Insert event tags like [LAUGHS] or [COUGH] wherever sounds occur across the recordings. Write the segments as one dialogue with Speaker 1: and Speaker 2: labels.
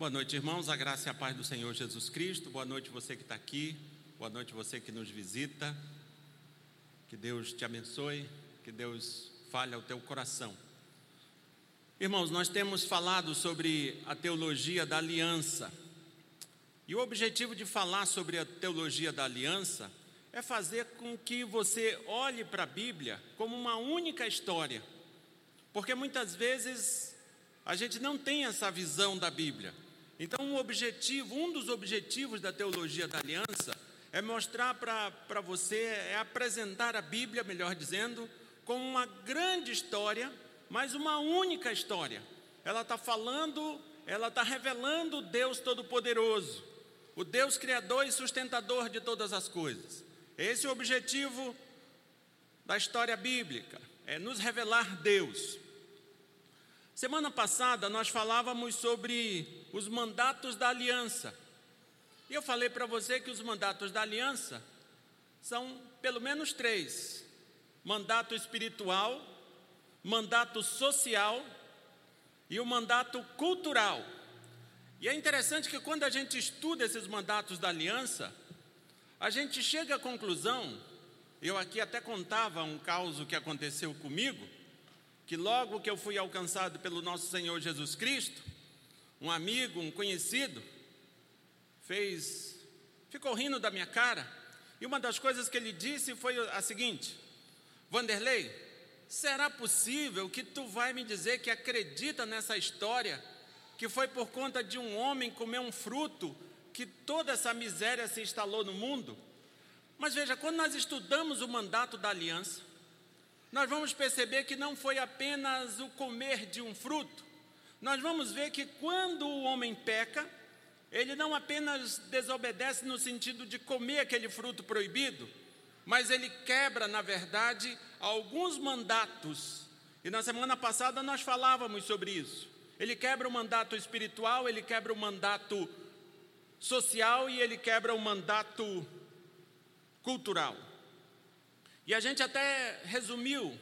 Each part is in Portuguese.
Speaker 1: Boa noite, irmãos. A graça e a paz do Senhor Jesus Cristo. Boa noite, você que está aqui. Boa noite, você que nos visita. Que Deus te abençoe. Que Deus fale ao teu coração. Irmãos, nós temos falado sobre a teologia da aliança. E o objetivo de falar sobre a teologia da aliança é fazer com que você olhe para a Bíblia como uma única história. Porque muitas vezes a gente não tem essa visão da Bíblia. Então, um objetivo, um dos objetivos da teologia da aliança é mostrar para você, é apresentar a Bíblia, melhor dizendo, como uma grande história, mas uma única história. Ela está falando, ela está revelando o Deus Todo-Poderoso, o Deus Criador e sustentador de todas as coisas. Esse é o objetivo da história bíblica, é nos revelar Deus. Semana passada nós falávamos sobre os mandatos da aliança. E eu falei para você que os mandatos da aliança são pelo menos três: mandato espiritual, mandato social e o mandato cultural. E é interessante que quando a gente estuda esses mandatos da aliança, a gente chega à conclusão, eu aqui até contava um caso que aconteceu comigo, que logo que eu fui alcançado pelo nosso Senhor Jesus Cristo, um amigo, um conhecido, fez, ficou rindo da minha cara, e uma das coisas que ele disse foi a seguinte: Vanderlei, será possível que tu vai me dizer que acredita nessa história, que foi por conta de um homem comer um fruto que toda essa miséria se instalou no mundo? Mas veja, quando nós estudamos o mandato da aliança, nós vamos perceber que não foi apenas o comer de um fruto, nós vamos ver que quando o homem peca, ele não apenas desobedece no sentido de comer aquele fruto proibido, mas ele quebra, na verdade, alguns mandatos. E na semana passada nós falávamos sobre isso. Ele quebra o mandato espiritual, ele quebra o mandato social e ele quebra o mandato cultural. E a gente até resumiu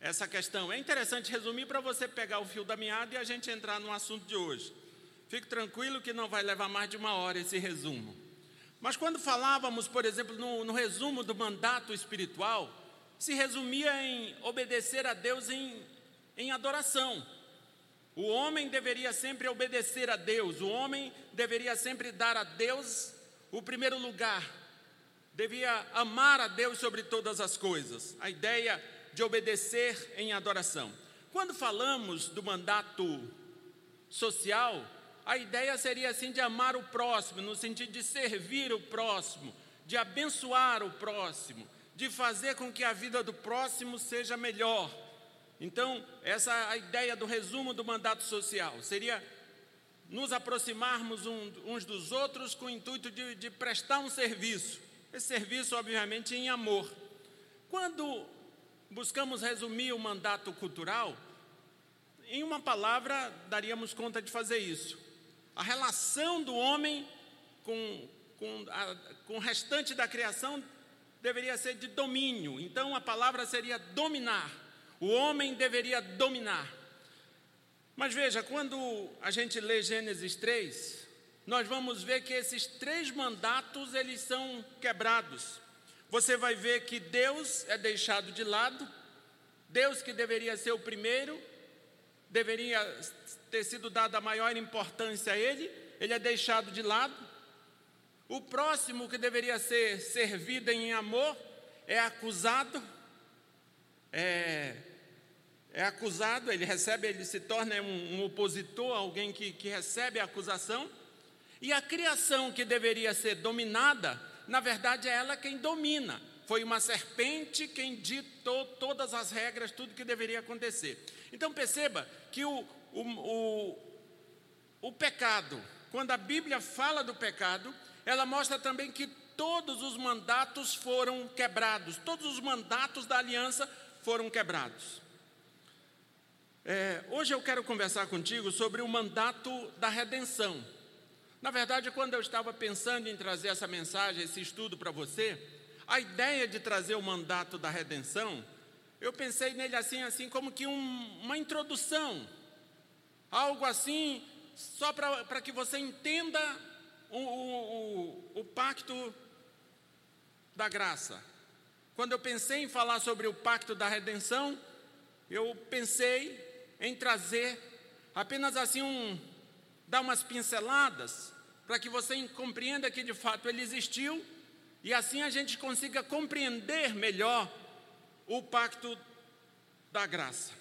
Speaker 1: essa questão. É interessante resumir para você pegar o fio da meada e a gente entrar no assunto de hoje. Fique tranquilo que não vai levar mais de uma hora esse resumo. Mas quando falávamos, por exemplo, no, no resumo do mandato espiritual, se resumia em obedecer a Deus em, em adoração. O homem deveria sempre obedecer a Deus, o homem deveria sempre dar a Deus o primeiro lugar, devia amar a Deus sobre todas as coisas, a ideia de obedecer em adoração. Quando falamos do mandato social, a ideia seria assim de amar o próximo, no sentido de servir o próximo, de abençoar o próximo, de fazer com que a vida do próximo seja melhor. Então, essa é a ideia do resumo do mandato social. Seria nos aproximarmos uns dos outros com o intuito de, de prestar um serviço. Esse serviço, obviamente, em amor. Quando buscamos resumir o mandato cultural, em uma palavra, daríamos conta de fazer isso. A relação do homem com, com, a, com o restante da criação deveria ser de domínio. Então, a palavra seria dominar. O homem deveria dominar. Mas veja, quando a gente lê Gênesis 3, nós vamos ver que esses três mandatos eles são quebrados. Você vai ver que Deus é deixado de lado, Deus que deveria ser o primeiro, deveria ter sido dada a maior importância a ele, ele é deixado de lado. O próximo que deveria ser servido em amor é acusado, é, é acusado, ele recebe, ele se torna um, um opositor, alguém que, que recebe a acusação. E a criação que deveria ser dominada, na verdade é ela quem domina. Foi uma serpente quem ditou todas as regras, tudo que deveria acontecer. Então perceba que o, o, o, o pecado, quando a Bíblia fala do pecado, ela mostra também que todos os mandatos foram quebrados, todos os mandatos da aliança foram quebrados. É, hoje eu quero conversar contigo sobre o mandato da redenção. Na verdade, quando eu estava pensando em trazer essa mensagem, esse estudo para você, a ideia de trazer o mandato da redenção, eu pensei nele assim, assim como que um, uma introdução, algo assim só para que você entenda o, o, o, o pacto da graça. Quando eu pensei em falar sobre o pacto da redenção, eu pensei em trazer apenas assim um dar umas pinceladas para que você compreenda que de fato ele existiu e assim a gente consiga compreender melhor o pacto da graça.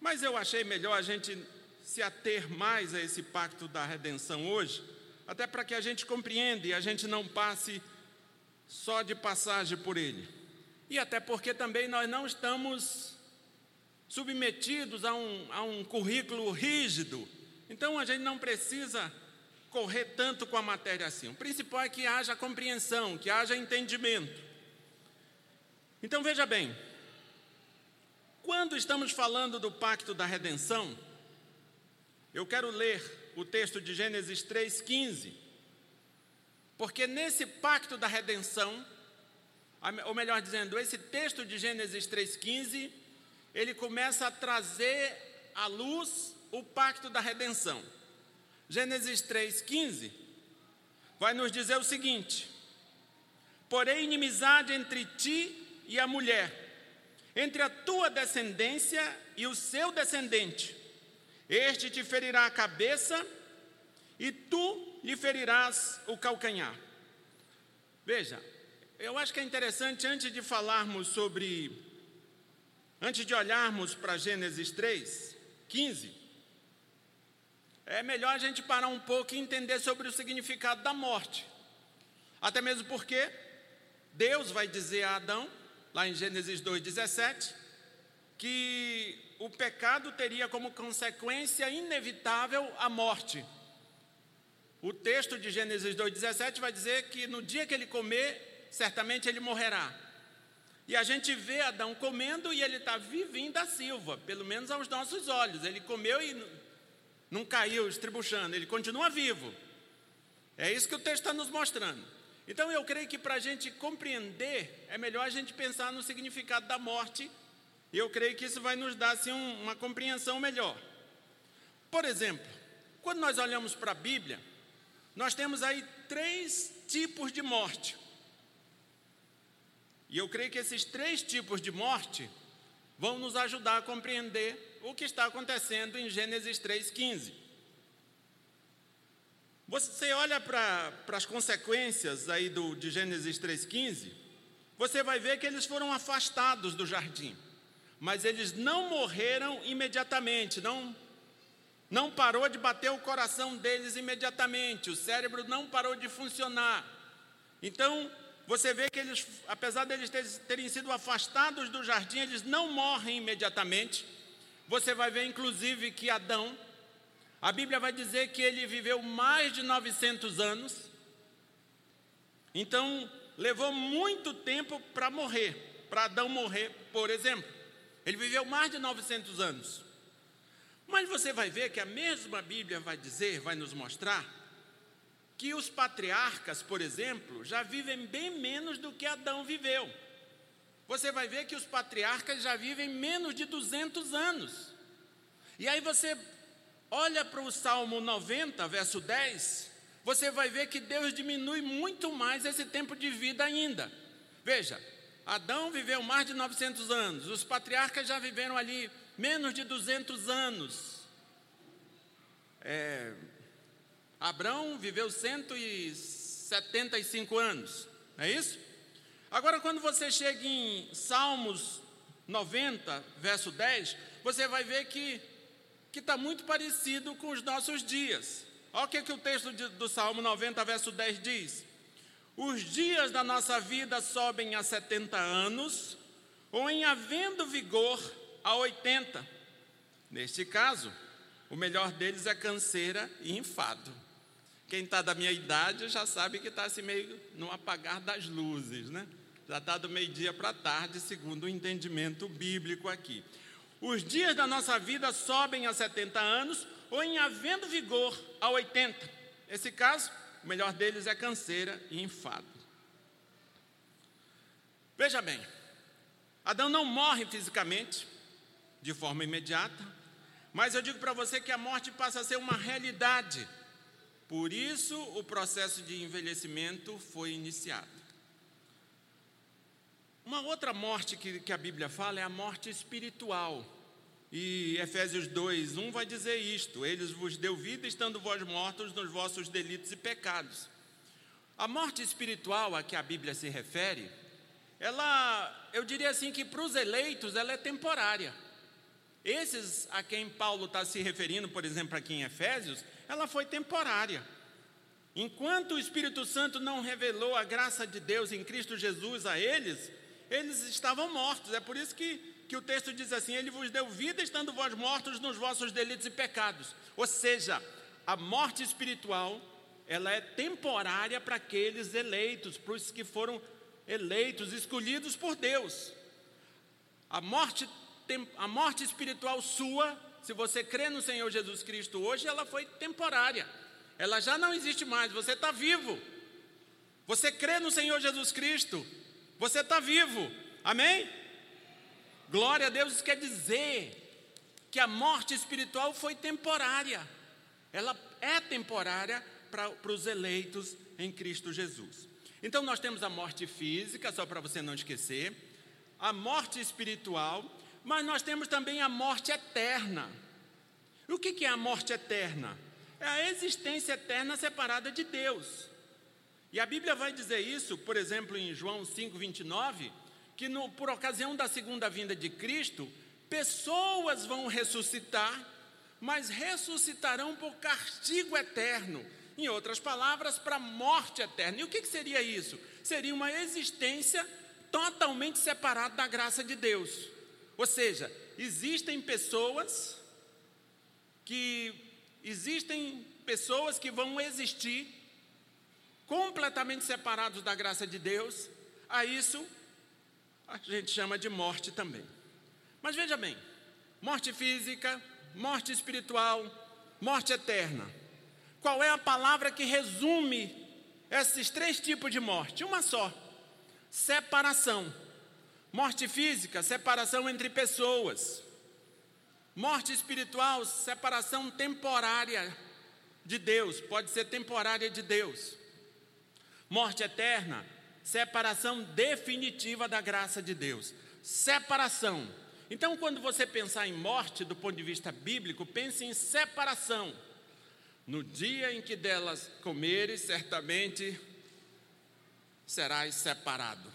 Speaker 1: Mas eu achei melhor a gente se ater mais a esse pacto da redenção hoje, até para que a gente compreenda e a gente não passe só de passagem por ele. E até porque também nós não estamos submetidos a um, a um currículo rígido, então a gente não precisa correr tanto com a matéria assim. O principal é que haja compreensão, que haja entendimento. Então veja bem, quando estamos falando do pacto da redenção, eu quero ler o texto de Gênesis 3,15, porque nesse pacto da redenção, ou melhor dizendo, esse texto de Gênesis 3,15, ele começa a trazer à luz o pacto da redenção. Gênesis 3,15 vai nos dizer o seguinte: Porém, inimizade entre ti e a mulher, entre a tua descendência e o seu descendente. Este te ferirá a cabeça e tu lhe ferirás o calcanhar. Veja, eu acho que é interessante, antes de falarmos sobre, antes de olharmos para Gênesis 3, 15, é melhor a gente parar um pouco e entender sobre o significado da morte. Até mesmo porque Deus vai dizer a Adão, lá em Gênesis 2,17, que o pecado teria como consequência inevitável a morte. O texto de Gênesis 2,17 vai dizer que no dia que ele comer, certamente ele morrerá. E a gente vê Adão comendo e ele está vivinho da silva, pelo menos aos nossos olhos. Ele comeu e não caiu estribuchando, ele continua vivo. É isso que o texto está nos mostrando. Então eu creio que para a gente compreender, é melhor a gente pensar no significado da morte, e eu creio que isso vai nos dar assim, um, uma compreensão melhor. Por exemplo, quando nós olhamos para a Bíblia, nós temos aí três tipos de morte. E eu creio que esses três tipos de morte vão nos ajudar a compreender o que está acontecendo em Gênesis 3,15. Você olha para as consequências aí do, de Gênesis 3,15, você vai ver que eles foram afastados do jardim, mas eles não morreram imediatamente, não, não parou de bater o coração deles imediatamente, o cérebro não parou de funcionar. Então, você vê que eles, apesar de eles terem sido afastados do jardim, eles não morrem imediatamente, você vai ver, inclusive, que Adão, a Bíblia vai dizer que ele viveu mais de 900 anos. Então, levou muito tempo para morrer, para Adão morrer, por exemplo. Ele viveu mais de 900 anos. Mas você vai ver que a mesma Bíblia vai dizer, vai nos mostrar, que os patriarcas, por exemplo, já vivem bem menos do que Adão viveu você vai ver que os patriarcas já vivem menos de 200 anos. E aí você olha para o Salmo 90, verso 10, você vai ver que Deus diminui muito mais esse tempo de vida ainda. Veja, Adão viveu mais de 900 anos, os patriarcas já viveram ali menos de 200 anos. É, Abraão viveu 175 anos, não é isso? Agora, quando você chega em Salmos 90, verso 10, você vai ver que está muito parecido com os nossos dias. Olha o que, que o texto de, do Salmo 90, verso 10 diz: Os dias da nossa vida sobem a 70 anos, ou em havendo vigor a 80. Neste caso, o melhor deles é canseira e enfado. Quem está da minha idade já sabe que está assim meio no apagar das luzes, né? Já está do meio-dia para tarde, segundo o entendimento bíblico aqui. Os dias da nossa vida sobem a 70 anos, ou em havendo vigor a 80. Esse caso, o melhor deles é canseira e enfado. Veja bem, Adão não morre fisicamente, de forma imediata, Mas eu digo para você que a morte passa a ser uma realidade. Por isso o processo de envelhecimento foi iniciado. Uma outra morte que, que a Bíblia fala é a morte espiritual. E Efésios 2, 1 vai dizer isto: Eles vos deu vida, estando vós mortos nos vossos delitos e pecados. A morte espiritual a que a Bíblia se refere, ela, eu diria assim que para os eleitos ela é temporária. Esses a quem Paulo está se referindo, por exemplo, aqui em Efésios, ela foi temporária. Enquanto o Espírito Santo não revelou a graça de Deus em Cristo Jesus a eles, eles estavam mortos. É por isso que, que o texto diz assim: Ele vos deu vida, estando vós mortos nos vossos delitos e pecados. Ou seja, a morte espiritual, ela é temporária para aqueles eleitos, para os que foram eleitos, escolhidos por Deus. A morte a morte espiritual sua, se você crê no Senhor Jesus Cristo hoje, ela foi temporária. Ela já não existe mais, você está vivo. Você crê no Senhor Jesus Cristo, você está vivo. Amém? Glória a Deus, isso quer dizer que a morte espiritual foi temporária. Ela é temporária para, para os eleitos em Cristo Jesus. Então nós temos a morte física, só para você não esquecer, a morte espiritual mas nós temos também a morte eterna. O que é a morte eterna? É a existência eterna separada de Deus. E a Bíblia vai dizer isso, por exemplo, em João 5,29, que no, por ocasião da segunda vinda de Cristo, pessoas vão ressuscitar, mas ressuscitarão por castigo eterno. Em outras palavras, para morte eterna. E o que, que seria isso? Seria uma existência totalmente separada da graça de Deus. Ou seja, existem pessoas que existem pessoas que vão existir completamente separados da graça de Deus. A isso a gente chama de morte também. Mas veja bem, morte física, morte espiritual, morte eterna. Qual é a palavra que resume esses três tipos de morte? Uma só: separação. Morte física, separação entre pessoas. Morte espiritual, separação temporária de Deus, pode ser temporária de Deus. Morte eterna, separação definitiva da graça de Deus. Separação. Então, quando você pensar em morte do ponto de vista bíblico, pense em separação. No dia em que delas comeres, certamente serás separado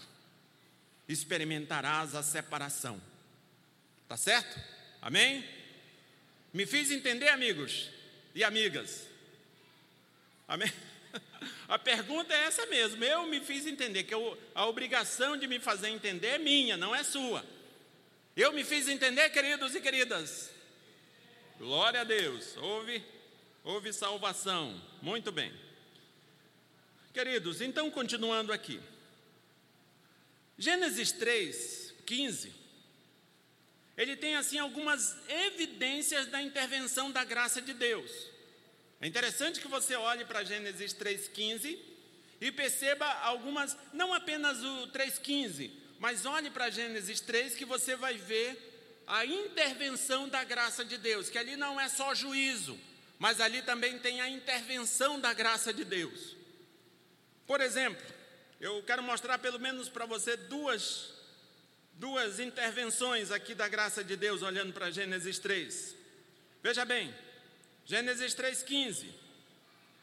Speaker 1: experimentarás a separação. Tá certo? Amém? Me fiz entender, amigos e amigas? Amém? A pergunta é essa mesmo. Eu me fiz entender que eu, a obrigação de me fazer entender é minha, não é sua. Eu me fiz entender, queridos e queridas. Glória a Deus. Houve, houve salvação. Muito bem. Queridos, então continuando aqui. Gênesis 3, 15, ele tem assim algumas evidências da intervenção da graça de Deus. É interessante que você olhe para Gênesis 3,15 e perceba algumas, não apenas o 3,15, mas olhe para Gênesis 3 que você vai ver a intervenção da graça de Deus, que ali não é só juízo, mas ali também tem a intervenção da graça de Deus. Por exemplo, eu quero mostrar pelo menos para você duas, duas intervenções aqui da graça de Deus, olhando para Gênesis 3. Veja bem, Gênesis 3,15.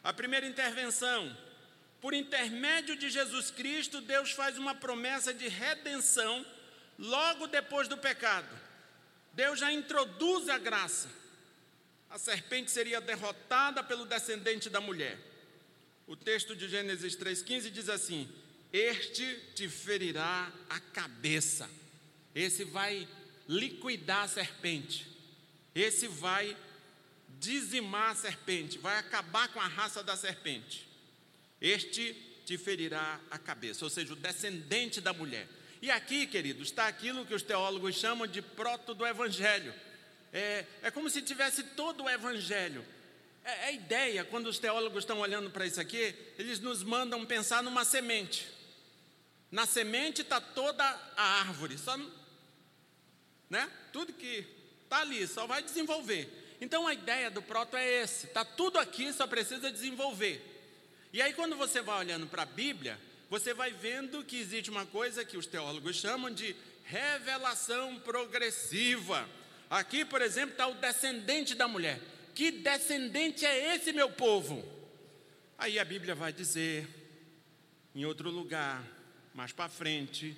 Speaker 1: A primeira intervenção. Por intermédio de Jesus Cristo, Deus faz uma promessa de redenção logo depois do pecado. Deus já introduz a graça. A serpente seria derrotada pelo descendente da mulher. O texto de Gênesis 3,15 diz assim: este te ferirá a cabeça. Esse vai liquidar a serpente. Esse vai dizimar a serpente, vai acabar com a raça da serpente. Este te ferirá a cabeça, ou seja, o descendente da mulher. E aqui, queridos, está aquilo que os teólogos chamam de proto do evangelho. É, é como se tivesse todo o evangelho. É, é ideia, quando os teólogos estão olhando para isso aqui, eles nos mandam pensar numa semente. Na semente está toda a árvore, só, né? Tudo que está ali, só vai desenvolver. Então a ideia do proto é esse, está tudo aqui, só precisa desenvolver. E aí quando você vai olhando para a Bíblia, você vai vendo que existe uma coisa que os teólogos chamam de revelação progressiva. Aqui, por exemplo, está o descendente da mulher. Que descendente é esse, meu povo? Aí a Bíblia vai dizer, em outro lugar, mais para frente,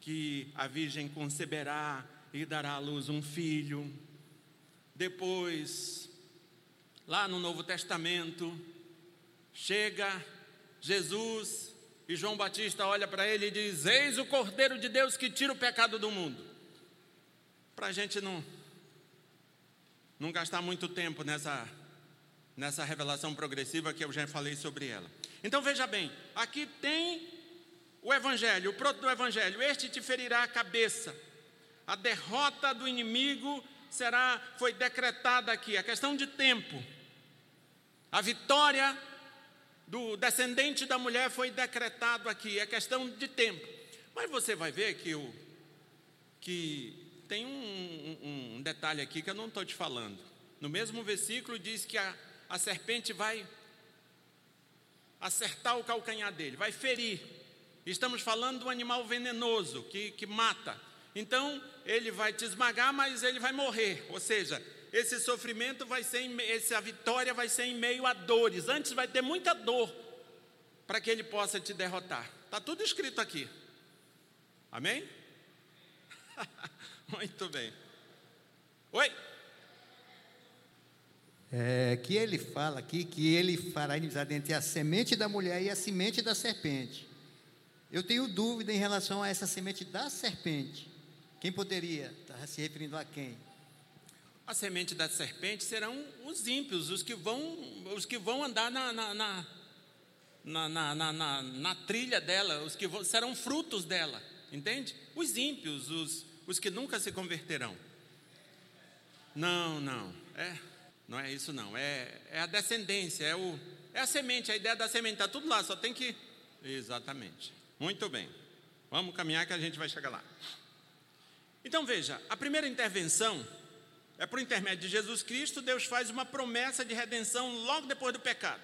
Speaker 1: que a virgem conceberá e dará à luz um filho. Depois, lá no Novo Testamento, chega Jesus e João Batista olha para ele e diz: Eis o Cordeiro de Deus que tira o pecado do mundo. Para a gente não, não gastar muito tempo nessa, nessa revelação progressiva que eu já falei sobre ela. Então veja bem, aqui tem o Evangelho, o proto do Evangelho: Este te ferirá a cabeça. A derrota do inimigo será, foi decretada aqui, a questão de tempo. A vitória do descendente da mulher foi decretado aqui, é questão de tempo. Mas você vai ver que, o, que tem um, um, um detalhe aqui que eu não estou te falando. No mesmo versículo diz que a, a serpente vai acertar o calcanhar dele, vai ferir. Estamos falando do animal venenoso que, que mata. Então, ele vai te esmagar, mas ele vai morrer. Ou seja, esse sofrimento vai ser, essa vitória vai ser em meio a dores. Antes vai ter muita dor para que ele possa te derrotar. Está tudo escrito aqui. Amém? [LAUGHS] Muito bem. Oi?
Speaker 2: É, que ele fala aqui que ele fará inimizade entre a semente da mulher e a semente da serpente. Eu tenho dúvida em relação a essa semente da serpente. Quem poderia estar se referindo a quem?
Speaker 1: A semente da serpente serão os ímpios, os que vão, os que vão andar na, na, na, na, na, na, na trilha dela, os que vão, serão frutos dela, entende? Os ímpios, os, os que nunca se converterão. Não, não, é, não é isso não, é, é a descendência, é, o, é a semente, a ideia da semente, está tudo lá, só tem que. Exatamente. Muito bem. Vamos caminhar que a gente vai chegar lá. Então veja, a primeira intervenção é por intermédio de Jesus Cristo, Deus faz uma promessa de redenção logo depois do pecado.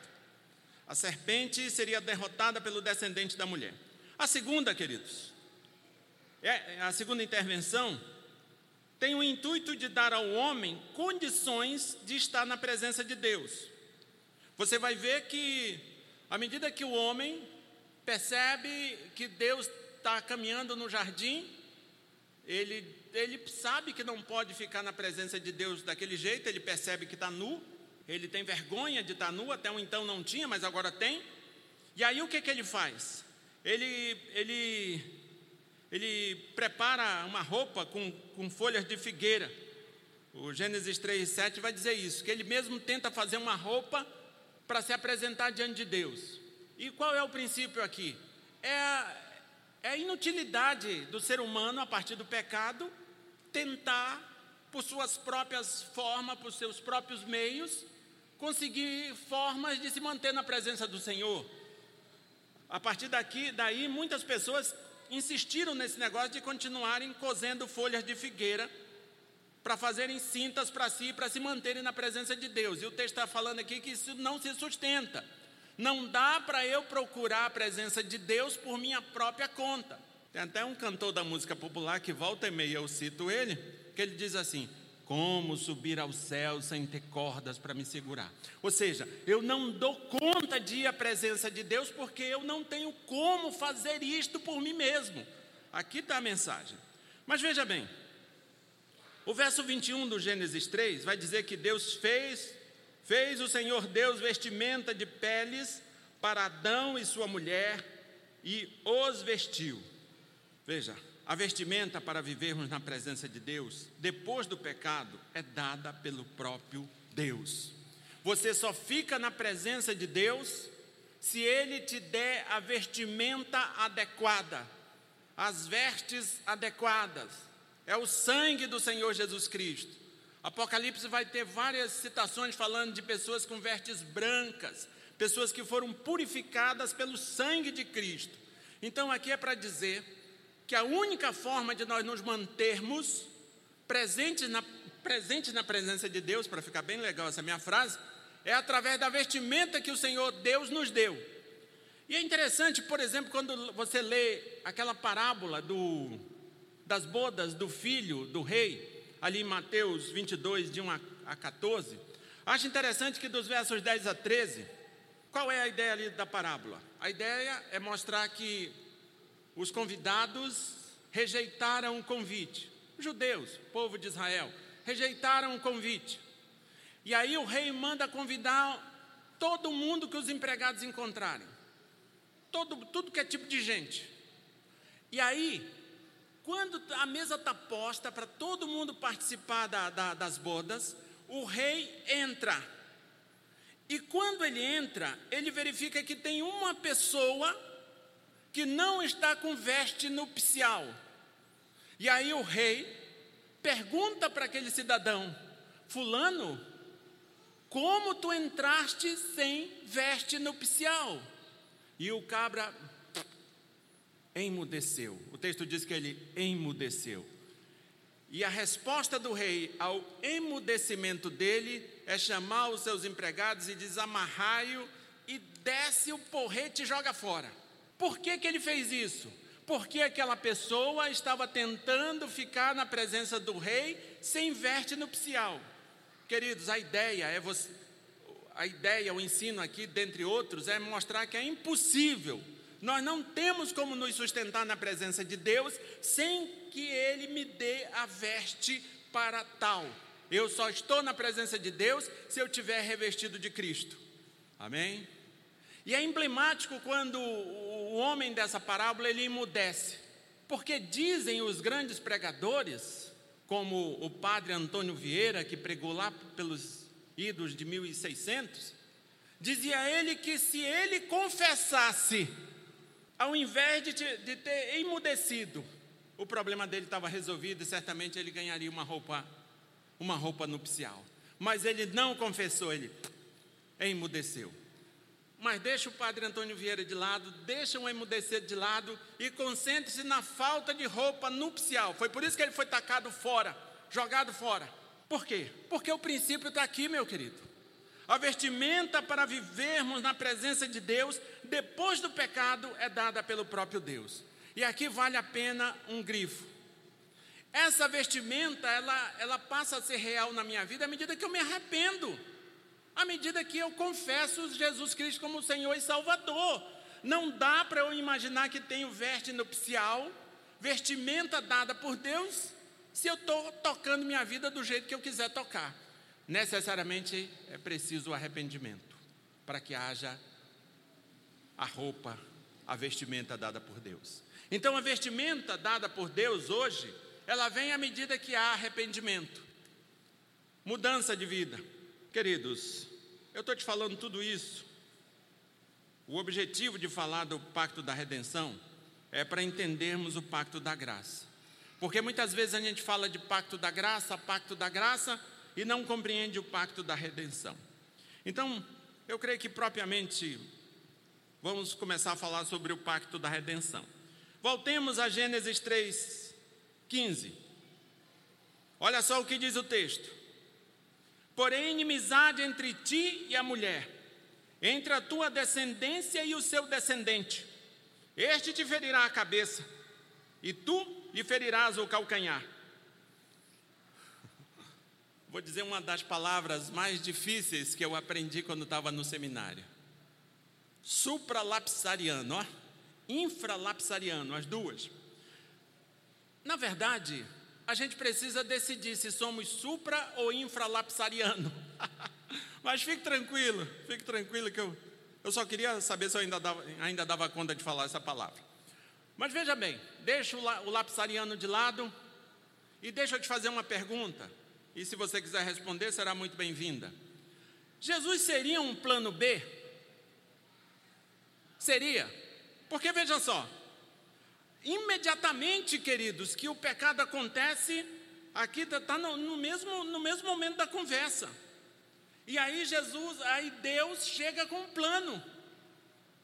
Speaker 1: A serpente seria derrotada pelo descendente da mulher. A segunda, queridos, é a segunda intervenção tem o intuito de dar ao homem condições de estar na presença de Deus. Você vai ver que à medida que o homem percebe que Deus está caminhando no jardim, ele ele sabe que não pode ficar na presença de Deus daquele jeito, ele percebe que está nu, ele tem vergonha de estar tá nu, até então não tinha, mas agora tem. E aí o que, que ele faz? Ele, ele, ele prepara uma roupa com, com folhas de figueira. O Gênesis 3,7 vai dizer isso, que ele mesmo tenta fazer uma roupa para se apresentar diante de Deus. E qual é o princípio aqui? É é a inutilidade do ser humano, a partir do pecado, tentar, por suas próprias formas, por seus próprios meios, conseguir formas de se manter na presença do Senhor. A partir daqui, daí, muitas pessoas insistiram nesse negócio de continuarem cozendo folhas de figueira para fazerem cintas para si, para se manterem na presença de Deus. E o texto está falando aqui que isso não se sustenta. Não dá para eu procurar a presença de Deus por minha própria conta. Tem até um cantor da música popular que volta e meia eu cito ele, que ele diz assim: Como subir ao céu sem ter cordas para me segurar? Ou seja, eu não dou conta de ir à presença de Deus porque eu não tenho como fazer isto por mim mesmo. Aqui está a mensagem. Mas veja bem, o verso 21 do Gênesis 3 vai dizer que Deus fez Fez o Senhor Deus vestimenta de peles para Adão e sua mulher e os vestiu. Veja, a vestimenta para vivermos na presença de Deus, depois do pecado, é dada pelo próprio Deus. Você só fica na presença de Deus se Ele te der a vestimenta adequada, as vestes adequadas. É o sangue do Senhor Jesus Cristo. Apocalipse vai ter várias citações falando de pessoas com vestes brancas, pessoas que foram purificadas pelo sangue de Cristo. Então aqui é para dizer que a única forma de nós nos mantermos presentes na na presença de Deus, para ficar bem legal essa minha frase, é através da vestimenta que o Senhor Deus nos deu. E é interessante, por exemplo, quando você lê aquela parábola do, das bodas do filho do rei, ali em Mateus 22, de 1 a 14, acho interessante que dos versos 10 a 13, qual é a ideia ali da parábola? A ideia é mostrar que os convidados rejeitaram o convite. Judeus, povo de Israel, rejeitaram o convite. E aí o rei manda convidar todo mundo que os empregados encontrarem. Todo, tudo que é tipo de gente. E aí, quando a mesa está posta para todo mundo participar da, da, das bodas, o rei entra. E quando ele entra, ele verifica que tem uma pessoa que não está com veste nupcial. E aí o rei pergunta para aquele cidadão: Fulano, como tu entraste sem veste nupcial? E o cabra emudeceu. O texto diz que ele emudeceu. E a resposta do rei ao emudecimento dele é chamar os seus empregados e diz: amarrai-o e desce o porrete e joga fora. Por que, que ele fez isso? Porque aquela pessoa estava tentando ficar na presença do rei sem veste nupcial. Queridos, a ideia é você, a ideia, o ensino aqui, dentre outros, é mostrar que é impossível. Nós não temos como nos sustentar na presença de Deus sem que Ele me dê a veste para tal. Eu só estou na presença de Deus se eu tiver revestido de Cristo. Amém? E é emblemático quando o homem dessa parábola ele emudece, porque dizem os grandes pregadores, como o padre Antônio Vieira, que pregou lá pelos idos de 1600, dizia ele que se ele confessasse, ao invés de, de ter emudecido, o problema dele estava resolvido e certamente ele ganharia uma roupa, uma roupa nupcial. Mas ele não confessou, ele emudeceu. Mas deixa o padre Antônio Vieira de lado, deixa o emudecer de lado e concentre-se na falta de roupa nupcial. Foi por isso que ele foi tacado fora, jogado fora. Por quê? Porque o princípio está aqui, meu querido. A vestimenta para vivermos na presença de Deus depois do pecado é dada pelo próprio Deus. E aqui vale a pena um grifo. Essa vestimenta, ela, ela passa a ser real na minha vida à medida que eu me arrependo à medida que eu confesso Jesus Cristo como Senhor e Salvador. Não dá para eu imaginar que tenho veste nupcial, vestimenta dada por Deus, se eu estou tocando minha vida do jeito que eu quiser tocar. Necessariamente é preciso arrependimento para que haja a roupa, a vestimenta dada por Deus. Então, a vestimenta dada por Deus hoje, ela vem à medida que há arrependimento, mudança de vida. Queridos, eu estou te falando tudo isso. O objetivo de falar do pacto da redenção é para entendermos o pacto da graça. Porque muitas vezes a gente fala de pacto da graça, pacto da graça, e não compreende o pacto da redenção. Então, eu creio que propriamente vamos começar a falar sobre o pacto da redenção. Voltemos a Gênesis 3, 15. Olha só o que diz o texto porém inimizade entre ti e a mulher, entre a tua descendência e o seu descendente. Este te ferirá a cabeça, e tu lhe ferirás o calcanhar. Vou dizer uma das palavras mais difíceis que eu aprendi quando estava no seminário. Supralapsariano, ó. Infralapsariano, as duas. Na verdade, a gente precisa decidir se somos supra ou infralapsariano. [LAUGHS] Mas fique tranquilo, fique tranquilo que eu, eu só queria saber se eu ainda dava, ainda dava conta de falar essa palavra. Mas veja bem, deixa o, o lapsariano de lado e deixa eu te fazer uma pergunta. E se você quiser responder, será muito bem-vinda. Jesus seria um plano B? Seria. Porque veja só, imediatamente, queridos, que o pecado acontece, aqui está tá no, no, mesmo, no mesmo momento da conversa. E aí Jesus, aí Deus chega com um plano.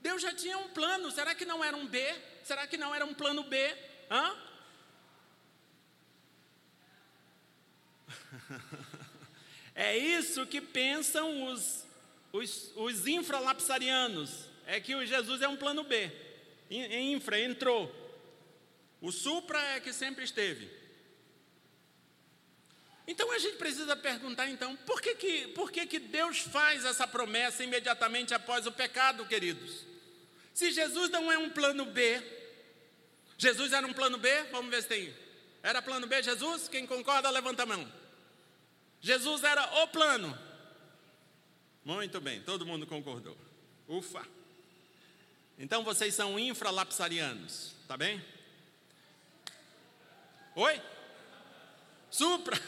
Speaker 1: Deus já tinha um plano. Será que não era um B? Será que não era um plano B? Hã? [LAUGHS] É isso que pensam os, os, os infralapsarianos. É que o Jesus é um plano B. Infra, entrou. O supra é que sempre esteve. Então a gente precisa perguntar então, por que que, por que que Deus faz essa promessa imediatamente após o pecado, queridos? Se Jesus não é um plano B, Jesus era um plano B? Vamos ver se tem. Era plano B Jesus? Quem concorda, levanta a mão. Jesus era o plano. Muito bem, todo mundo concordou. Ufa. Então vocês são infralapsarianos, tá bem? Oi? Supra.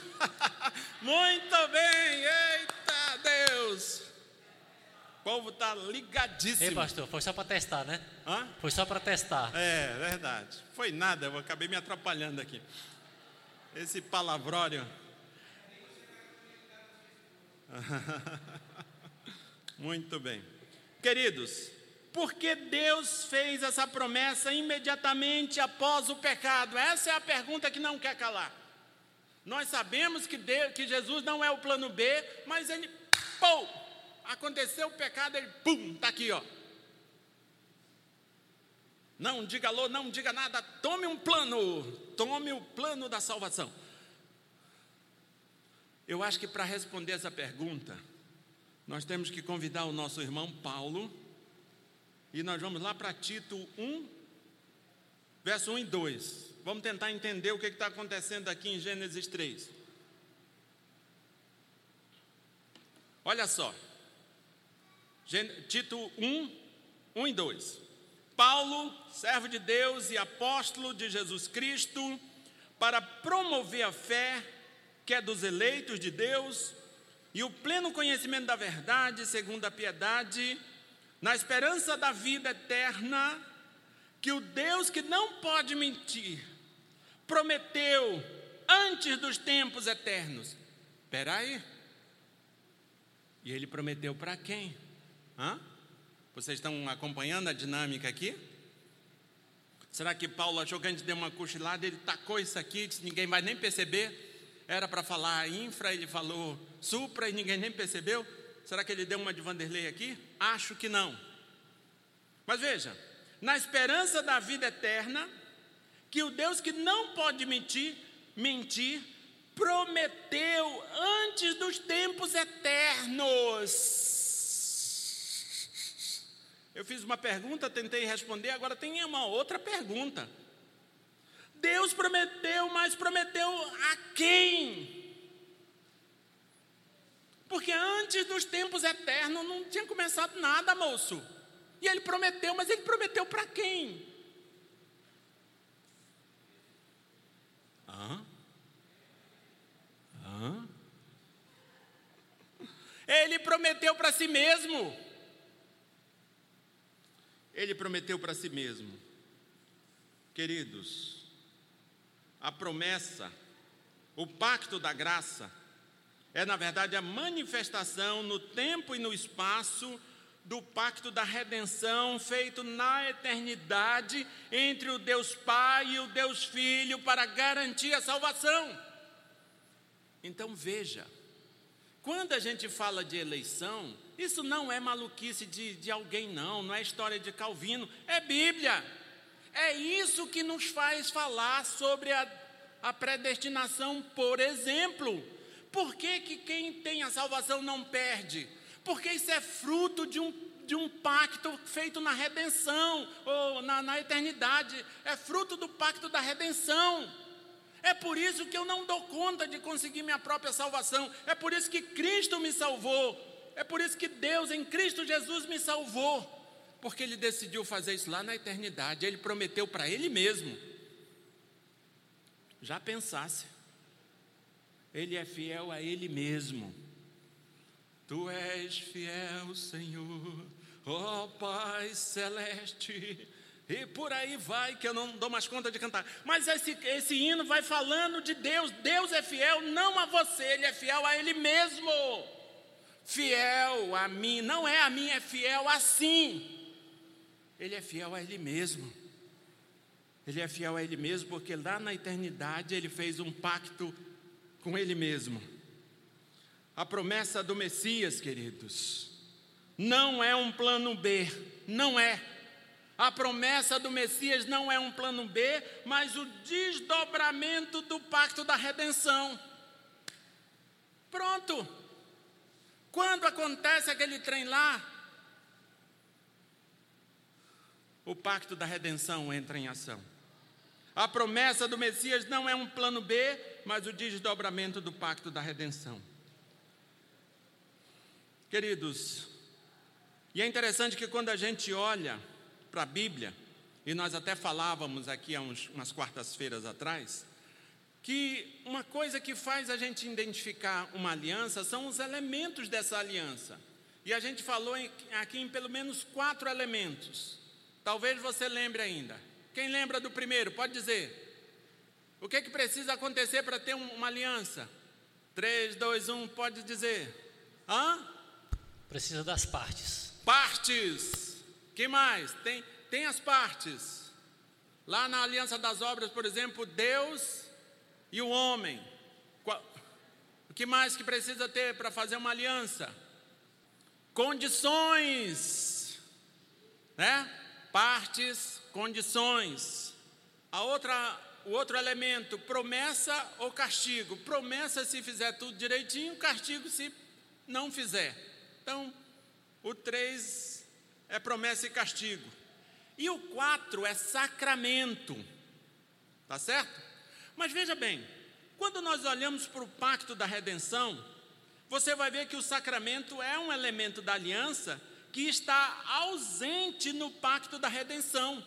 Speaker 1: [LAUGHS] Muito bem. Eita Deus. O povo está ligadíssimo.
Speaker 3: Ei, pastor, foi só para testar, né?
Speaker 1: Hã?
Speaker 3: Foi só para testar.
Speaker 1: É, verdade. Foi nada, eu acabei me atrapalhando aqui. Esse palavrório. [LAUGHS] Muito bem. Queridos, por que Deus fez essa promessa imediatamente após o pecado? Essa é a pergunta que não quer calar. Nós sabemos que, Deus, que Jesus não é o plano B, mas ele, pum, aconteceu o pecado, ele, pum, está aqui, ó. Não diga alô, não diga nada, tome um plano, tome o plano da salvação. Eu acho que para responder essa pergunta, nós temos que convidar o nosso irmão Paulo, e nós vamos lá para Tito 1, verso 1 e 2. Vamos tentar entender o que está acontecendo aqui em Gênesis 3. Olha só, Tito 1, 1 e 2. Paulo, servo de Deus e apóstolo de Jesus Cristo, para promover a fé que é dos eleitos de Deus e o pleno conhecimento da verdade, segundo a piedade, na esperança da vida eterna, que o Deus que não pode mentir, prometeu antes dos tempos eternos. Espera aí. E ele prometeu para quem? Hã? Vocês estão acompanhando a dinâmica aqui? Será que Paulo achou que a gente deu uma cochilada, ele tacou isso aqui, disse, ninguém vai nem perceber? Era para falar infra, ele falou supra e ninguém nem percebeu? Será que ele deu uma de Vanderlei aqui? Acho que não. Mas veja, na esperança da vida eterna, que o Deus que não pode mentir, mentir, prometeu antes dos tempos eternos. Eu fiz uma pergunta, tentei responder, agora tem uma outra pergunta. Deus prometeu, mas prometeu a quem? Porque antes dos tempos eternos não tinha começado nada, moço. E ele prometeu, mas ele prometeu para quem? Hã? Hã? Ele prometeu para si mesmo. Ele prometeu para si mesmo. Queridos, a promessa, o pacto da graça, é, na verdade, a manifestação no tempo e no espaço do pacto da redenção feito na eternidade entre o Deus Pai e o Deus Filho para garantir a salvação. Então veja, quando a gente fala de eleição, isso não é maluquice de, de alguém, não, não é história de Calvino, é Bíblia. É isso que nos faz falar sobre a, a predestinação, por exemplo. Por que, que quem tem a salvação não perde? Porque isso é fruto de um, de um pacto feito na redenção, ou na, na eternidade. É fruto do pacto da redenção. É por isso que eu não dou conta de conseguir minha própria salvação. É por isso que Cristo me salvou. É por isso que Deus em Cristo Jesus me salvou. Porque Ele decidiu fazer isso lá na eternidade. Ele prometeu para Ele mesmo. Já pensasse. Ele é fiel a Ele mesmo. Tu és fiel, Senhor, ó oh, Pai celeste. E por aí vai, que eu não dou mais conta de cantar. Mas esse, esse hino vai falando de Deus. Deus é fiel não a você, Ele é fiel a Ele mesmo. Fiel a mim, não é a mim, é fiel assim. Ele é fiel a Ele mesmo. Ele é fiel a Ele mesmo porque lá na eternidade Ele fez um pacto com Ele mesmo. A promessa do Messias, queridos, não é um plano B, não é. A promessa do Messias não é um plano B, mas o desdobramento do pacto da redenção. Pronto. Quando acontece aquele trem lá, o pacto da redenção entra em ação. A promessa do Messias não é um plano B, mas o desdobramento do pacto da redenção. Queridos, e é interessante que quando a gente olha para a Bíblia, e nós até falávamos aqui há uns, umas quartas-feiras atrás, que uma coisa que faz a gente identificar uma aliança são os elementos dessa aliança. E a gente falou em, aqui em pelo menos quatro elementos. Talvez você lembre ainda. Quem lembra do primeiro? Pode dizer. O que, que precisa acontecer para ter uma aliança? 3, 2, 1, pode dizer. Hã?
Speaker 3: Precisa das partes.
Speaker 1: Partes. Que mais? Tem, tem as partes. Lá na Aliança das Obras, por exemplo, Deus e o homem. O que mais que precisa ter para fazer uma aliança? Condições. Né? Partes, condições. A outra, o outro elemento, promessa ou castigo. Promessa se fizer tudo direitinho, castigo se não fizer. Então, o 3 é promessa e castigo. E o 4 é sacramento. Tá certo? Mas veja bem, quando nós olhamos para o pacto da redenção, você vai ver que o sacramento é um elemento da aliança que está ausente no pacto da redenção.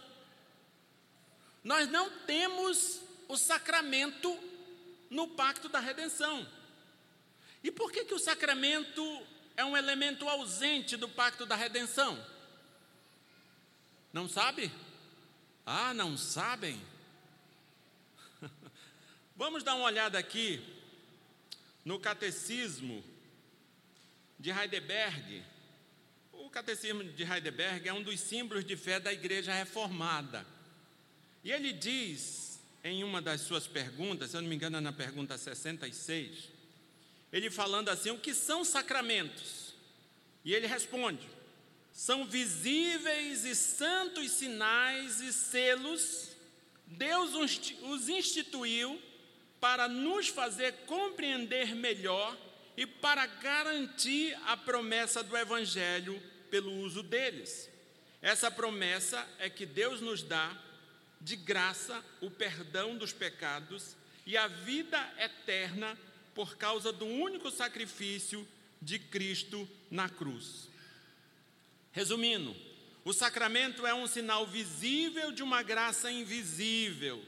Speaker 1: Nós não temos o sacramento no pacto da redenção. E por que, que o sacramento é um elemento ausente do pacto da redenção? Não sabe? Ah, não sabem? [LAUGHS] Vamos dar uma olhada aqui no catecismo de Heidelberg, o catecismo de Heidelberg é um dos símbolos de fé da igreja reformada. E ele diz, em uma das suas perguntas, se eu não me engano, é na pergunta 66, ele falando assim: o que são sacramentos? E ele responde: são visíveis e santos sinais e selos, Deus os instituiu para nos fazer compreender melhor e para garantir a promessa do Evangelho pelo uso deles. Essa promessa é que Deus nos dá de graça o perdão dos pecados e a vida eterna por causa do único sacrifício de Cristo na cruz. Resumindo, o sacramento é um sinal visível de uma graça invisível.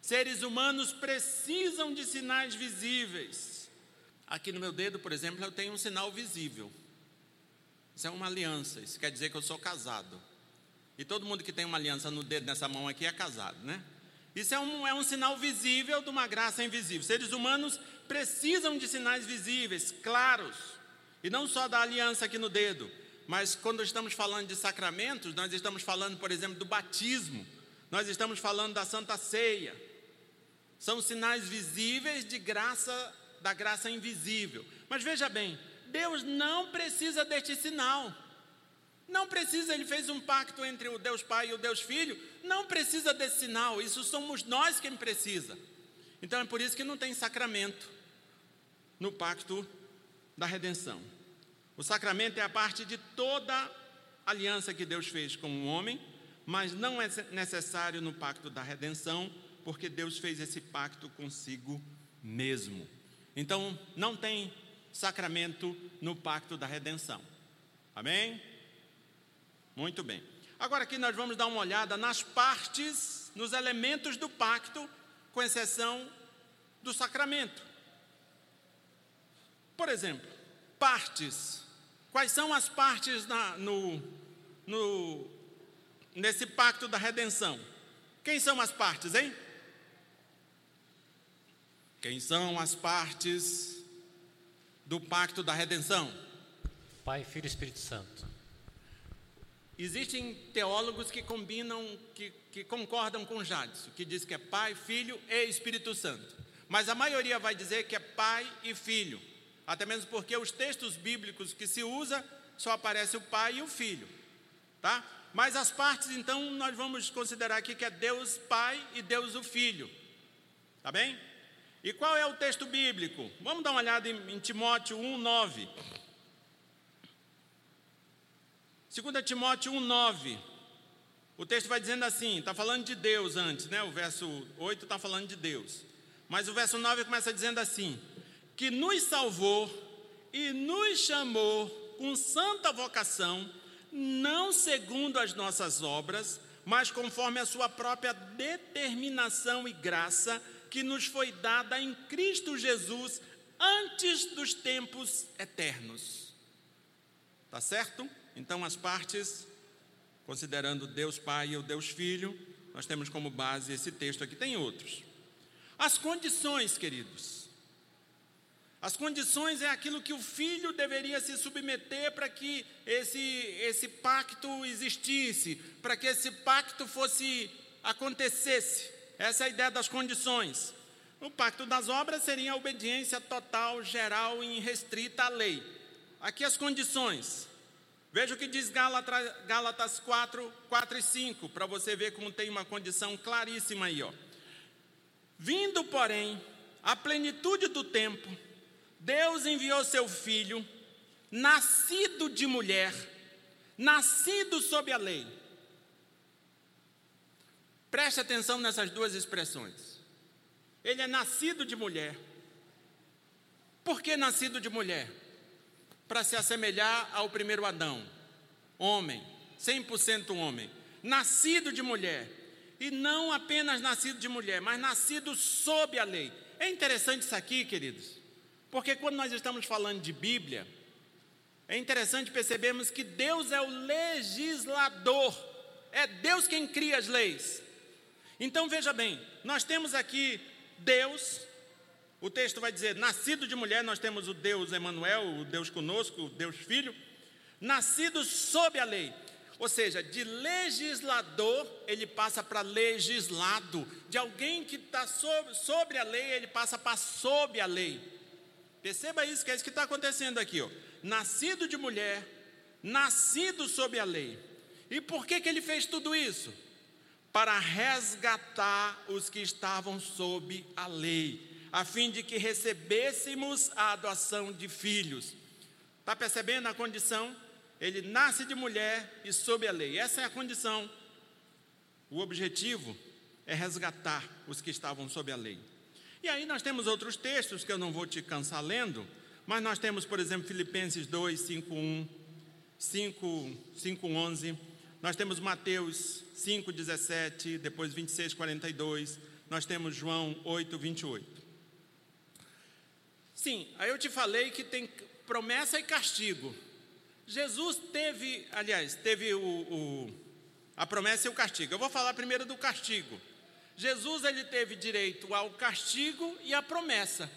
Speaker 1: Seres humanos precisam de sinais visíveis. Aqui no meu dedo, por exemplo, eu tenho um sinal visível. Isso é uma aliança, isso quer dizer que eu sou casado. E todo mundo que tem uma aliança no dedo nessa mão aqui é casado, né? Isso é um, é um sinal visível de uma graça invisível. Seres humanos precisam de sinais visíveis, claros, e não só da aliança aqui no dedo, mas quando estamos falando de sacramentos, nós estamos falando, por exemplo, do batismo, nós estamos falando da Santa Ceia. São sinais visíveis de graça, da graça invisível. Mas veja bem, Deus não precisa deste sinal. Não precisa, ele fez um pacto entre o Deus Pai e o Deus Filho, não precisa desse sinal, isso somos nós quem precisa. Então é por isso que não tem sacramento no pacto da redenção. O sacramento é a parte de toda aliança que Deus fez com o homem, mas não é necessário no pacto da redenção, porque Deus fez esse pacto consigo mesmo. Então não tem sacramento no pacto da redenção. Amém? Muito bem. Agora aqui nós vamos dar uma olhada nas partes, nos elementos do pacto, com exceção do sacramento. Por exemplo, partes. Quais são as partes na, no, no, nesse pacto da redenção? Quem são as partes, hein? Quem são as partes do pacto da redenção?
Speaker 3: Pai, Filho e Espírito Santo.
Speaker 1: Existem teólogos que combinam, que, que concordam com Jadson, que diz que é Pai, Filho e Espírito Santo. Mas a maioria vai dizer que é Pai e Filho. Até mesmo porque os textos bíblicos que se usa só aparece o pai e o filho, tá? Mas as partes, então, nós vamos considerar aqui que é Deus Pai e Deus o Filho, tá bem? E qual é o texto bíblico? Vamos dar uma olhada em, em Timóteo 1, 9. 2 Timóteo 1, 9. O texto vai dizendo assim, está falando de Deus antes, né? O verso 8 está falando de Deus. Mas o verso 9 começa dizendo assim: que nos salvou e nos chamou com santa vocação, não segundo as nossas obras, mas conforme a sua própria determinação e graça que nos foi dada em Cristo Jesus antes dos tempos eternos. Tá certo? Então as partes, considerando Deus Pai e o Deus Filho, nós temos como base esse texto aqui, tem outros. As condições, queridos. As condições é aquilo que o filho deveria se submeter para que esse, esse pacto existisse, para que esse pacto fosse acontecesse. Essa é a ideia das condições. O pacto das obras seria a obediência total, geral e restrita à lei. Aqui as condições. Veja o que diz Gálatas, Gálatas 4, 4 e 5, para você ver como tem uma condição claríssima aí. Ó. Vindo, porém, a plenitude do tempo, Deus enviou seu filho, nascido de mulher, nascido sob a lei. Preste atenção nessas duas expressões. Ele é nascido de mulher. Por que nascido de mulher? Para se assemelhar ao primeiro Adão, homem, 100% homem, nascido de mulher. E não apenas nascido de mulher, mas nascido sob a lei. É interessante isso aqui, queridos. Porque quando nós estamos falando de Bíblia, é interessante percebermos que Deus é o legislador, é Deus quem cria as leis. Então veja bem, nós temos aqui Deus, o texto vai dizer, nascido de mulher, nós temos o Deus Emanuel, o Deus conosco, o Deus Filho, nascido sob a lei. Ou seja, de legislador ele passa para legislado, de alguém que está sobre, sobre a lei, ele passa para sob a lei. Perceba isso, que é isso que está acontecendo aqui. Ó. Nascido de mulher, nascido sob a lei. E por que, que ele fez tudo isso? Para resgatar os que estavam sob a lei, a fim de que recebêssemos a adoção de filhos. Está percebendo a condição? Ele nasce de mulher e sob a lei. Essa é a condição. O objetivo é resgatar os que estavam sob a lei. E aí nós temos outros textos que eu não vou te cansar lendo, mas nós temos, por exemplo, Filipenses 2, 5, 1, 5, 5 11, nós temos Mateus 5, 17, depois 26, 42, nós temos João 8, 28. Sim, aí eu te falei que tem promessa e castigo. Jesus teve, aliás, teve o, o, a promessa e o castigo. Eu vou falar primeiro do castigo. Jesus ele teve direito ao castigo e à promessa.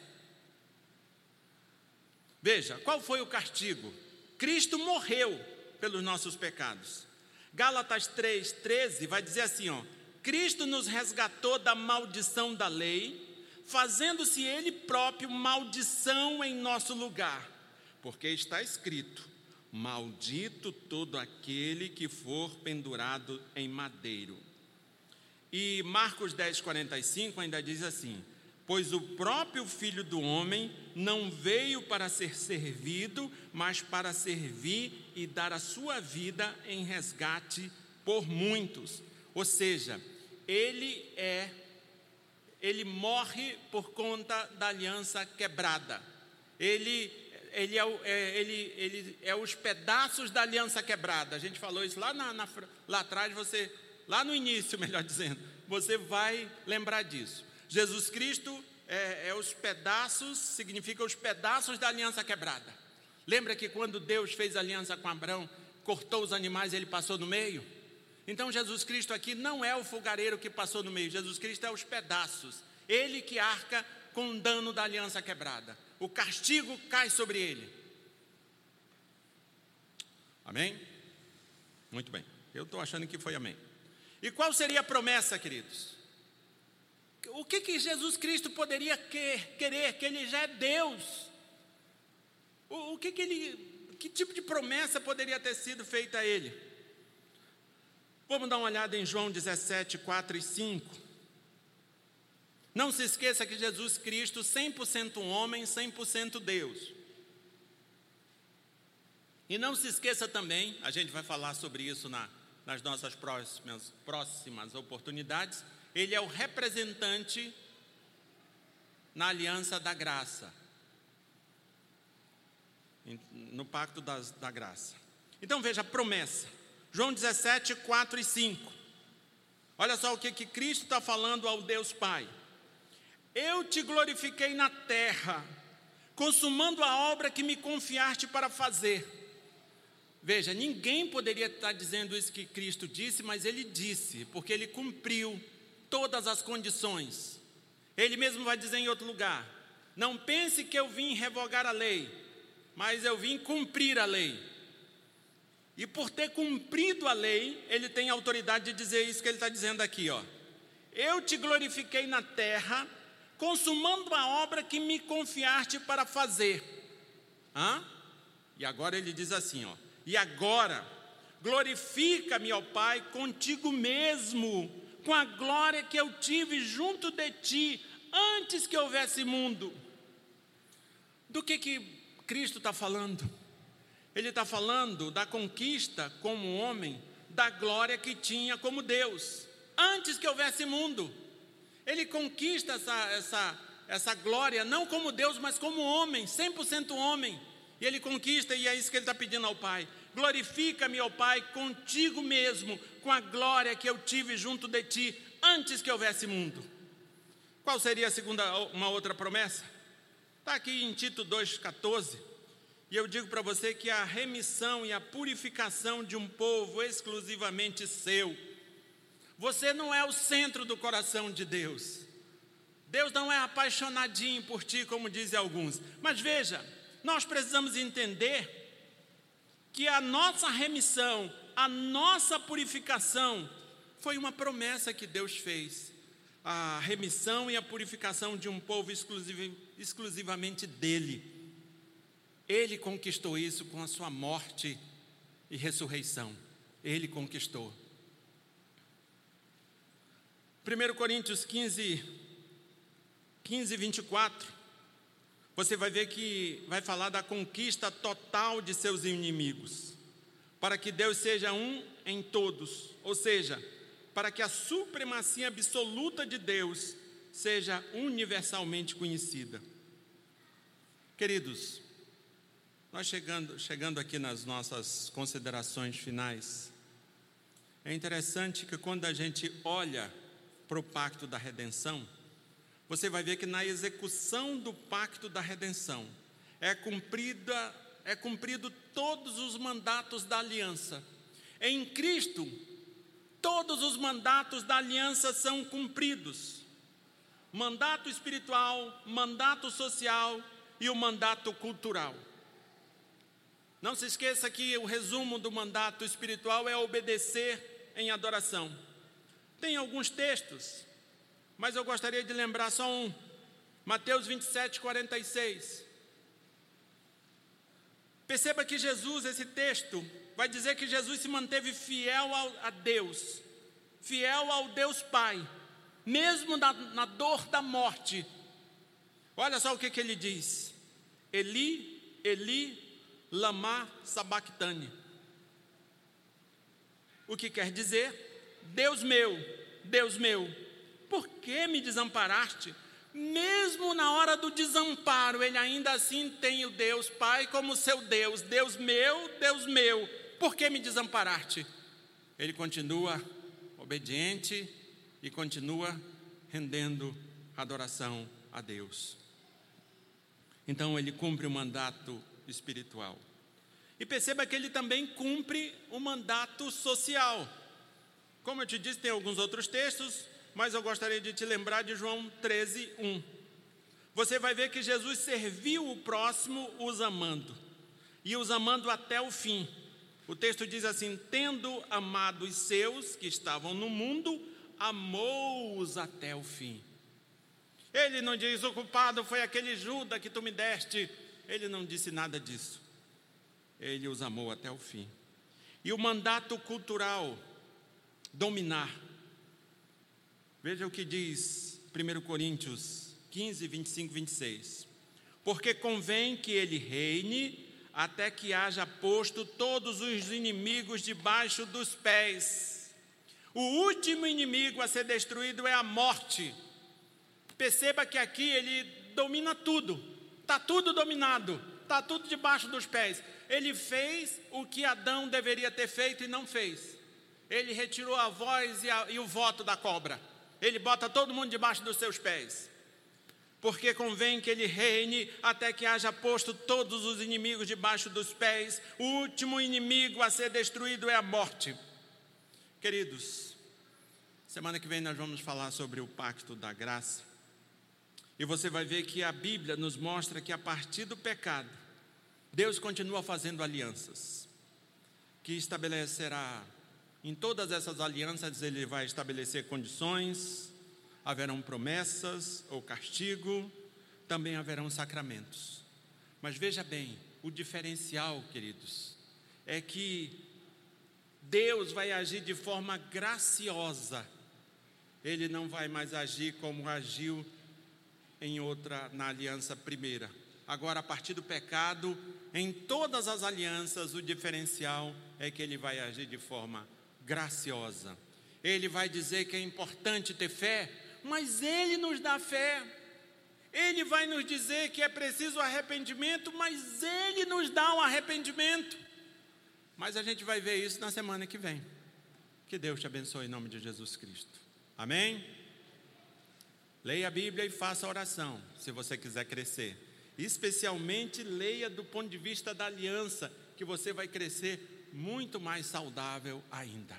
Speaker 1: Veja, qual foi o castigo? Cristo morreu pelos nossos pecados. Gálatas 3:13 vai dizer assim, ó: Cristo nos resgatou da maldição da lei, fazendo-se ele próprio maldição em nosso lugar, porque está escrito: Maldito todo aquele que for pendurado em madeiro. E Marcos 10, 45 ainda diz assim: Pois o próprio Filho do Homem não veio para ser servido, mas para servir e dar a sua vida em resgate por muitos. Ou seja, ele é, ele morre por conta da aliança quebrada. Ele, ele, é, é, ele, ele é os pedaços da aliança quebrada. A gente falou isso lá, na, na, lá atrás, você lá no início, [LAUGHS] melhor dizendo, você vai lembrar disso. Jesus Cristo é, é os pedaços, significa os pedaços da aliança quebrada. Lembra que quando Deus fez aliança com Abraão, cortou os animais e ele passou no meio? Então Jesus Cristo aqui não é o fogareiro que passou no meio, Jesus Cristo é os pedaços. Ele que arca com o dano da aliança quebrada. O castigo cai sobre ele. Amém? Muito bem. Eu estou achando que foi amém. E qual seria a promessa, queridos? O que, que Jesus Cristo poderia querer? Que ele já é Deus. O, o que, que ele. Que tipo de promessa poderia ter sido feita a ele? Vamos dar uma olhada em João 17, 4 e 5. Não se esqueça que Jesus Cristo, 100% homem, 100% Deus. E não se esqueça também, a gente vai falar sobre isso na, nas nossas próximas, próximas oportunidades, ele é o representante na aliança da graça, no pacto das, da graça. Então veja a promessa, João 17, 4 e 5. Olha só o que, que Cristo está falando ao Deus Pai. Eu te glorifiquei na terra, consumando a obra que me confiaste para fazer. Veja, ninguém poderia estar dizendo isso que Cristo disse, mas ele disse, porque ele cumpriu todas as condições. Ele mesmo vai dizer em outro lugar: Não pense que eu vim revogar a lei, mas eu vim cumprir a lei. E por ter cumprido a lei, ele tem autoridade de dizer isso que ele está dizendo aqui, ó. Eu te glorifiquei na terra, consumando a obra que me confiaste para fazer. Hã? E agora ele diz assim, ó. E agora, glorifica-me, ó Pai, contigo mesmo, com a glória que eu tive junto de ti, antes que houvesse mundo. Do que que Cristo está falando? Ele está falando da conquista como homem, da glória que tinha como Deus, antes que houvesse mundo. Ele conquista essa, essa, essa glória, não como Deus, mas como homem, 100% homem. E ele conquista, e é isso que ele está pedindo ao Pai. Glorifica-me, ó Pai, contigo mesmo, com a glória que eu tive junto de ti, antes que houvesse mundo. Qual seria a segunda, uma outra promessa? Está aqui em Tito 2,14. E eu digo para você que a remissão e a purificação de um povo exclusivamente seu você não é o centro do coração de Deus. Deus não é apaixonadinho por ti, como dizem alguns. Mas veja, nós precisamos entender que a nossa remissão, a nossa purificação, foi uma promessa que Deus fez. A remissão e a purificação de um povo exclusiv, exclusivamente dele. Ele conquistou isso com a sua morte e ressurreição. Ele conquistou. 1 Coríntios 15, 15, 24, você vai ver que vai falar da conquista total de seus inimigos, para que Deus seja um em todos, ou seja, para que a supremacia absoluta de Deus seja universalmente conhecida. Queridos, nós chegando, chegando aqui nas nossas considerações finais, é interessante que quando a gente olha para o pacto da redenção, você vai ver que na execução do pacto da redenção é cumprida é cumprido todos os mandatos da aliança. Em Cristo, todos os mandatos da aliança são cumpridos. Mandato espiritual, mandato social e o mandato cultural. Não se esqueça que o resumo do mandato espiritual é obedecer em adoração. Tem alguns textos, mas eu gostaria de lembrar só um. Mateus 27, 46. Perceba que Jesus, esse texto, vai dizer que Jesus se manteve fiel ao, a Deus, fiel ao Deus Pai, mesmo na, na dor da morte. Olha só o que, que ele diz: Eli, Eli, lama sabachthani. O que quer dizer? Deus meu, Deus meu, por que me desamparaste? Mesmo na hora do desamparo, ele ainda assim tem o Deus Pai como seu Deus, Deus meu, Deus meu, por que me desamparaste? Ele continua obediente e continua rendendo adoração a Deus. Então ele cumpre o mandato espiritual. E perceba que ele também cumpre o mandato social. Como eu te disse, tem alguns outros textos, mas eu gostaria de te lembrar de João 13, 1. Você vai ver que Jesus serviu o próximo os amando, e os amando até o fim. O texto diz assim: tendo amado os seus que estavam no mundo, amou-os até o fim. Ele não diz: o culpado foi aquele Judas que tu me deste, ele não disse nada disso. Ele os amou até o fim. E o mandato cultural, dominar. Veja o que diz 1 Coríntios 15, 25, 26. Porque convém que ele reine até que haja posto todos os inimigos debaixo dos pés. O último inimigo a ser destruído é a morte. Perceba que aqui ele domina tudo, está tudo dominado, está tudo debaixo dos pés. Ele fez o que Adão deveria ter feito e não fez. Ele retirou a voz e, a, e o voto da cobra. Ele bota todo mundo debaixo dos seus pés porque convém que ele reine até que haja posto todos os inimigos debaixo dos pés. O último inimigo a ser destruído é a morte. Queridos, semana que vem nós vamos falar sobre o pacto da graça. E você vai ver que a Bíblia nos mostra que a partir do pecado, Deus continua fazendo alianças, que estabelecerá, em todas essas alianças, Ele vai estabelecer condições, haverão promessas ou castigo, também haverão sacramentos. Mas veja bem, o diferencial, queridos, é que Deus vai agir de forma graciosa. Ele não vai mais agir como agiu em outra na aliança primeira. Agora, a partir do pecado, em todas as alianças, o diferencial é que ele vai agir de forma graciosa. Ele vai dizer que é importante ter fé, mas Ele nos dá fé. Ele vai nos dizer que é preciso arrependimento, mas Ele nos dá o um arrependimento. Mas a gente vai ver isso na semana que vem. Que Deus te abençoe em nome de Jesus Cristo. Amém? Leia a Bíblia e faça oração, se você quiser crescer. Especialmente leia do ponto de vista da aliança, que você vai crescer muito mais saudável ainda.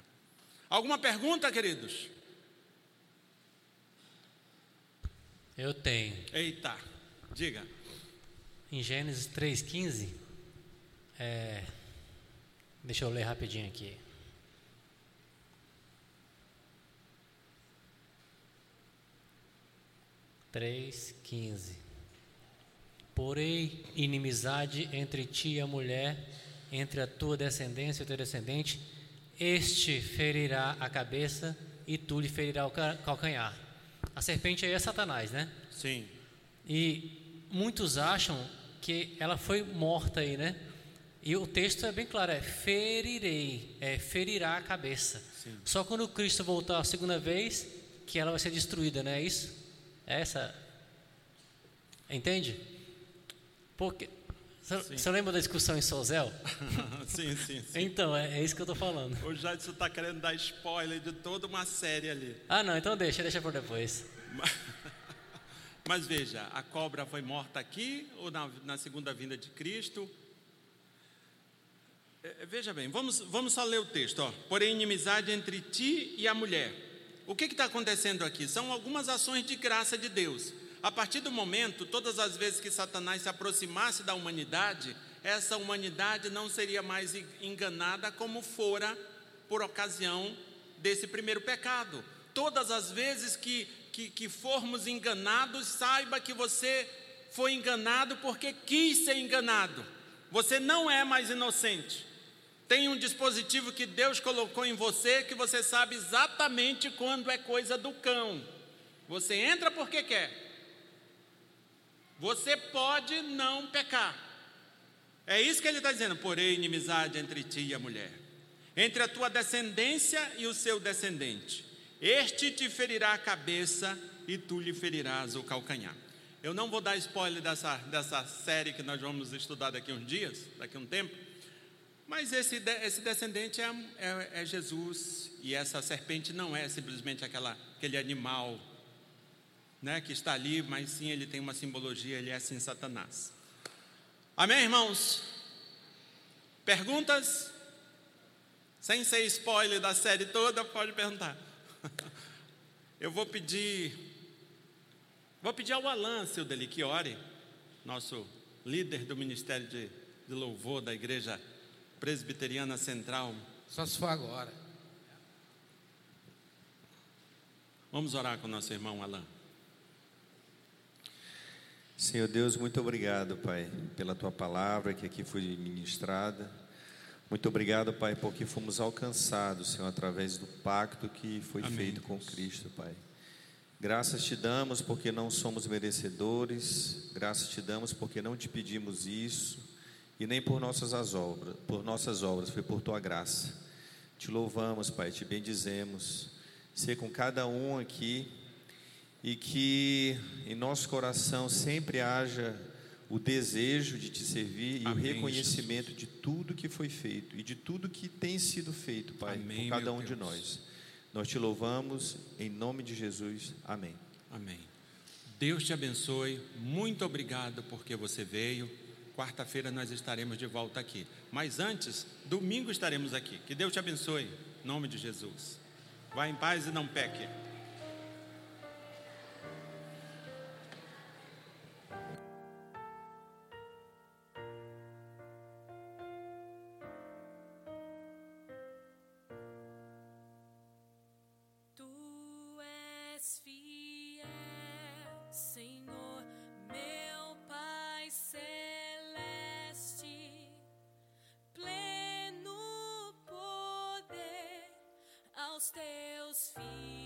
Speaker 1: Alguma pergunta, queridos?
Speaker 3: Eu tenho.
Speaker 1: Eita, diga.
Speaker 3: Em Gênesis 3,15, é, deixa eu ler rapidinho aqui. Três, quinze. Porém, inimizade entre ti e a mulher, entre a tua descendência e o teu descendente, este ferirá a cabeça e tu lhe ferirá o calcanhar. A serpente aí é Satanás, né?
Speaker 1: Sim.
Speaker 3: E muitos acham que ela foi morta aí, né? E o texto é bem claro, é ferirei, é ferirá a cabeça. Sim. Só quando Cristo voltar a segunda vez que ela vai ser destruída, não é isso? É essa. Entende? Porque você lembra da discussão em Sozel? [LAUGHS]
Speaker 1: sim, sim, sim,
Speaker 3: Então, é, é, isso que eu estou falando.
Speaker 1: O Jadson está querendo dar spoiler de toda uma série ali.
Speaker 3: Ah, não, então deixa, deixa por depois.
Speaker 1: Mas, [LAUGHS] mas veja, a cobra foi morta aqui ou na, na segunda vinda de Cristo? É, é, veja bem, vamos, vamos só ler o texto. Ó. Porém, inimizade entre ti e a mulher. O que está acontecendo aqui? São algumas ações de graça de Deus. A partir do momento, todas as vezes que Satanás se aproximasse da humanidade, essa humanidade não seria mais enganada como fora por ocasião desse primeiro pecado. Todas as vezes que, que, que formos enganados, saiba que você foi enganado porque quis ser enganado. Você não é mais inocente. Tem um dispositivo que Deus colocou em você que você sabe exatamente quando é coisa do cão. Você entra porque quer, você pode não pecar. É isso que ele está dizendo. Porém, inimizade entre ti e a mulher, entre a tua descendência e o seu descendente. Este te ferirá a cabeça e tu lhe ferirás o calcanhar. Eu não vou dar spoiler dessa, dessa série que nós vamos estudar daqui uns dias, daqui um tempo. Mas esse, esse descendente é, é, é Jesus, e essa serpente não é simplesmente aquela, aquele animal né, que está ali, mas sim ele tem uma simbologia, ele é sim Satanás. Amém, irmãos? Perguntas? Sem ser spoiler da série toda, pode perguntar. [LAUGHS] Eu vou pedir, vou pedir ao Alan, seu dele, que ore, nosso líder do Ministério de, de Louvor da Igreja Presbiteriana Central.
Speaker 4: Só se for agora.
Speaker 1: Vamos orar com nosso irmão Alan.
Speaker 4: Senhor Deus, muito obrigado, Pai, pela tua palavra que aqui foi ministrada. Muito obrigado, Pai, porque fomos alcançados, Senhor, através do pacto que foi
Speaker 1: Amém,
Speaker 4: feito com. Cristo, Pai. Graças te damos porque não somos merecedores, graças te damos porque não te pedimos isso e nem por nossas as obras, por nossas obras, foi por tua graça. Te louvamos, Pai, te bendizemos. Ser com cada um aqui e que em nosso coração sempre haja o desejo de te servir e o reconhecimento de tudo que foi feito e de tudo que tem sido feito, Pai,
Speaker 1: Amém,
Speaker 4: por cada um de
Speaker 1: Deus.
Speaker 4: nós. Nós te louvamos em nome de Jesus. Amém.
Speaker 1: Amém. Deus te abençoe. Muito obrigado porque você veio. Quarta-feira nós estaremos de volta aqui. Mas antes, domingo estaremos aqui. Que Deus te abençoe. Em nome de Jesus. Vá em paz e não peque.
Speaker 5: Teus filhos.